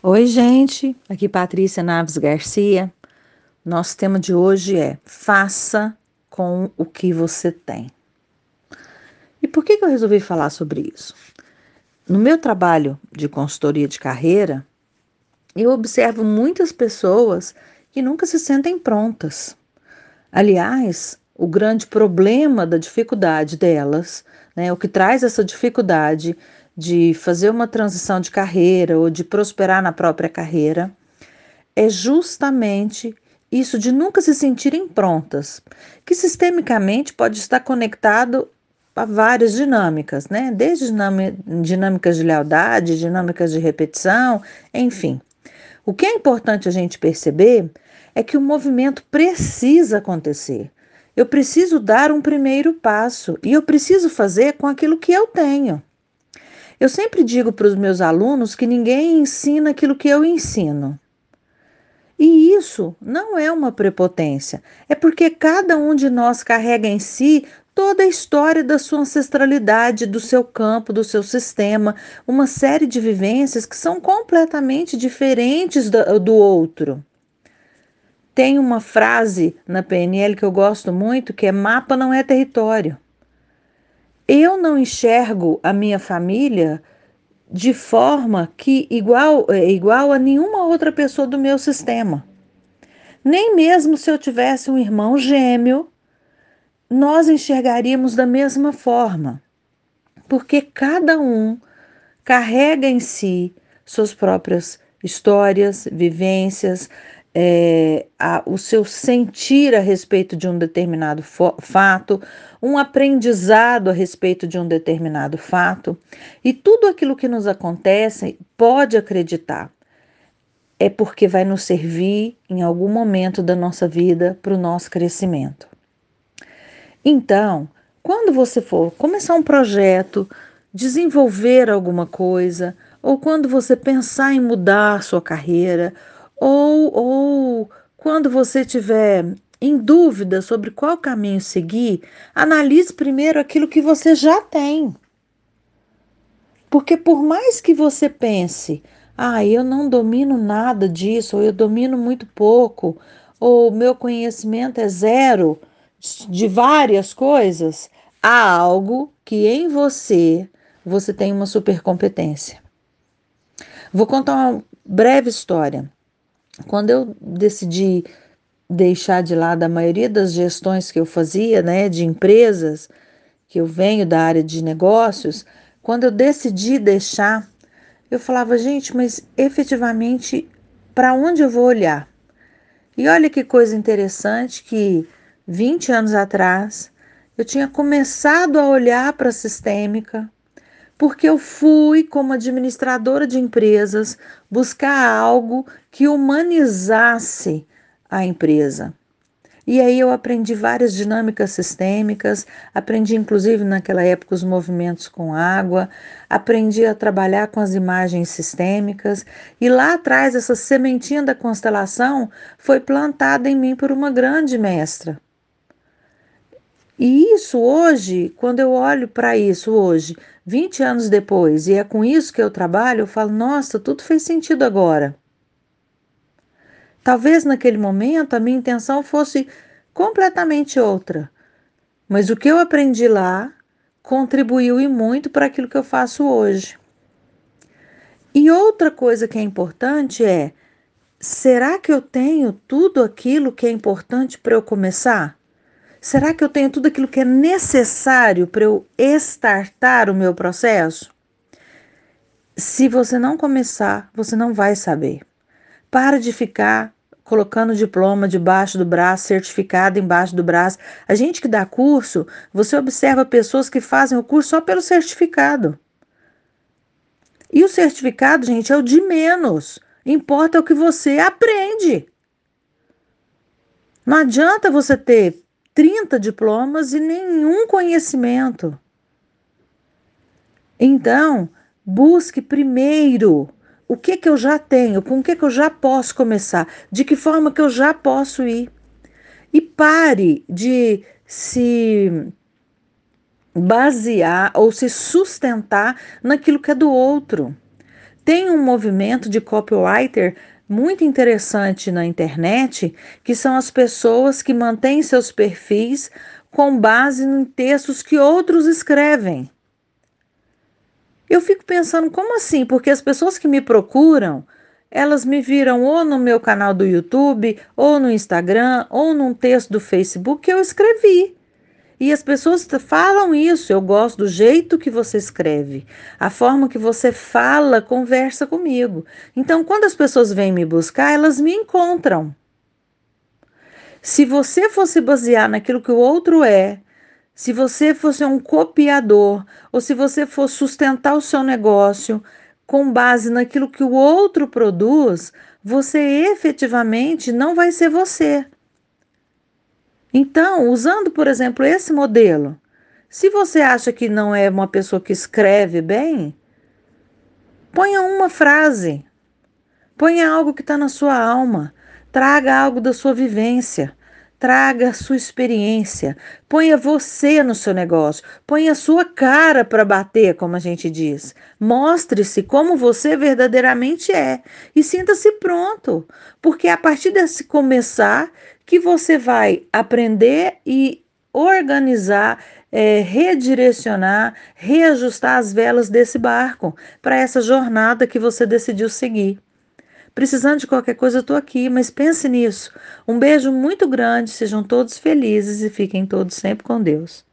Oi, gente. Aqui Patrícia Naves Garcia. Nosso tema de hoje é Faça com o que você tem. E por que, que eu resolvi falar sobre isso? No meu trabalho de consultoria de carreira, eu observo muitas pessoas que nunca se sentem prontas. Aliás, o grande problema da dificuldade delas, né, o que traz essa dificuldade de fazer uma transição de carreira ou de prosperar na própria carreira, é justamente isso de nunca se sentirem prontas, que sistemicamente pode estar conectado a várias dinâmicas, né? Desde dinâmicas de lealdade, dinâmicas de repetição, enfim. O que é importante a gente perceber é que o movimento precisa acontecer. Eu preciso dar um primeiro passo e eu preciso fazer com aquilo que eu tenho. Eu sempre digo para os meus alunos que ninguém ensina aquilo que eu ensino. E isso não é uma prepotência, é porque cada um de nós carrega em si toda a história da sua ancestralidade, do seu campo, do seu sistema, uma série de vivências que são completamente diferentes do, outro. Tem uma frase na PNL que eu gosto muito que é: mapa não é território eu não enxergo a minha família de forma que igual é igual a nenhuma outra pessoa do meu sistema. Nem mesmo se eu tivesse um irmão gêmeo, nós enxergaríamos da mesma forma, porque cada um carrega em si suas próprias histórias, vivências, é, a, o seu sentir a respeito de um determinado fato, um aprendizado a respeito de um determinado fato, e tudo aquilo que nos acontece, pode acreditar, é porque vai nos servir em algum momento da nossa vida para o nosso crescimento. Então, quando você for começar um projeto, desenvolver alguma coisa, ou quando você pensar em mudar sua carreira, ou, ou quando você tiver em dúvida sobre qual caminho seguir, analise primeiro aquilo que você já tem. Porque por mais que você pense, ah, eu não domino nada disso, ou eu domino muito pouco, ou meu conhecimento é zero de várias coisas, há algo que em você você tem uma supercompetência. Vou contar uma breve história. Quando eu decidi deixar de lado a maioria das gestões que eu fazia, né, de empresas, que eu venho da área de negócios, quando eu decidi deixar, eu falava, gente, mas efetivamente, para onde eu vou olhar? E olha que coisa interessante que 20 anos atrás eu tinha começado a olhar para a sistêmica, porque eu fui, como administradora de empresas, buscar algo que humanizasse a empresa. E aí eu aprendi várias dinâmicas sistêmicas, aprendi inclusive naquela época os movimentos com água, aprendi a trabalhar com as imagens sistêmicas, e lá atrás essa sementinha da constelação foi plantada em mim por uma grande mestra. E isso hoje, quando eu olho para isso hoje, 20 anos depois, e é com isso que eu trabalho, eu falo: nossa, tudo fez sentido agora. Talvez naquele momento a minha intenção fosse completamente outra, mas o que eu aprendi lá contribuiu e muito para aquilo que eu faço hoje. E outra coisa que é importante é: será que eu tenho tudo aquilo que é importante para eu começar? Será que eu tenho tudo aquilo que é necessário para eu estartar o meu processo? Se você não começar, você não vai saber. Para de ficar colocando diploma debaixo do braço, certificado embaixo do braço. A gente que dá curso, você observa pessoas que fazem o curso só pelo certificado. E o certificado, gente, é o de menos. Importa o que você aprende. Não adianta você ter 30 diplomas e nenhum conhecimento. Então, busque primeiro o que que eu já tenho, com o que que eu já posso começar, de que forma que eu já posso ir. E pare de se basear ou se sustentar naquilo que é do outro. Tem um movimento de copywriter muito interessante na internet, que são as pessoas que mantêm seus perfis com base em textos que outros escrevem. Eu fico pensando, como assim? Porque as pessoas que me procuram, elas me viram ou no meu canal do YouTube, ou no Instagram, ou num texto do Facebook que eu escrevi. E as pessoas falam isso. Eu gosto do jeito que você escreve, a forma que você fala, conversa comigo. Então, quando as pessoas vêm me buscar, elas me encontram. Se você fosse basear naquilo que o outro é, se você fosse um copiador, ou se você for sustentar o seu negócio com base naquilo que o outro produz, você efetivamente não vai ser você. Então, usando, por exemplo, esse modelo, se você acha que não é uma pessoa que escreve bem, ponha uma frase, ponha algo que está na sua alma, traga algo da sua vivência. Traga a sua experiência, ponha você no seu negócio, ponha a sua cara para bater, como a gente diz. Mostre-se como você verdadeiramente é. E sinta-se pronto, porque a partir desse começar que você vai aprender e organizar, é, redirecionar, reajustar as velas desse barco para essa jornada que você decidiu seguir. Precisando de qualquer coisa, eu estou aqui, mas pense nisso. Um beijo muito grande, sejam todos felizes e fiquem todos sempre com Deus.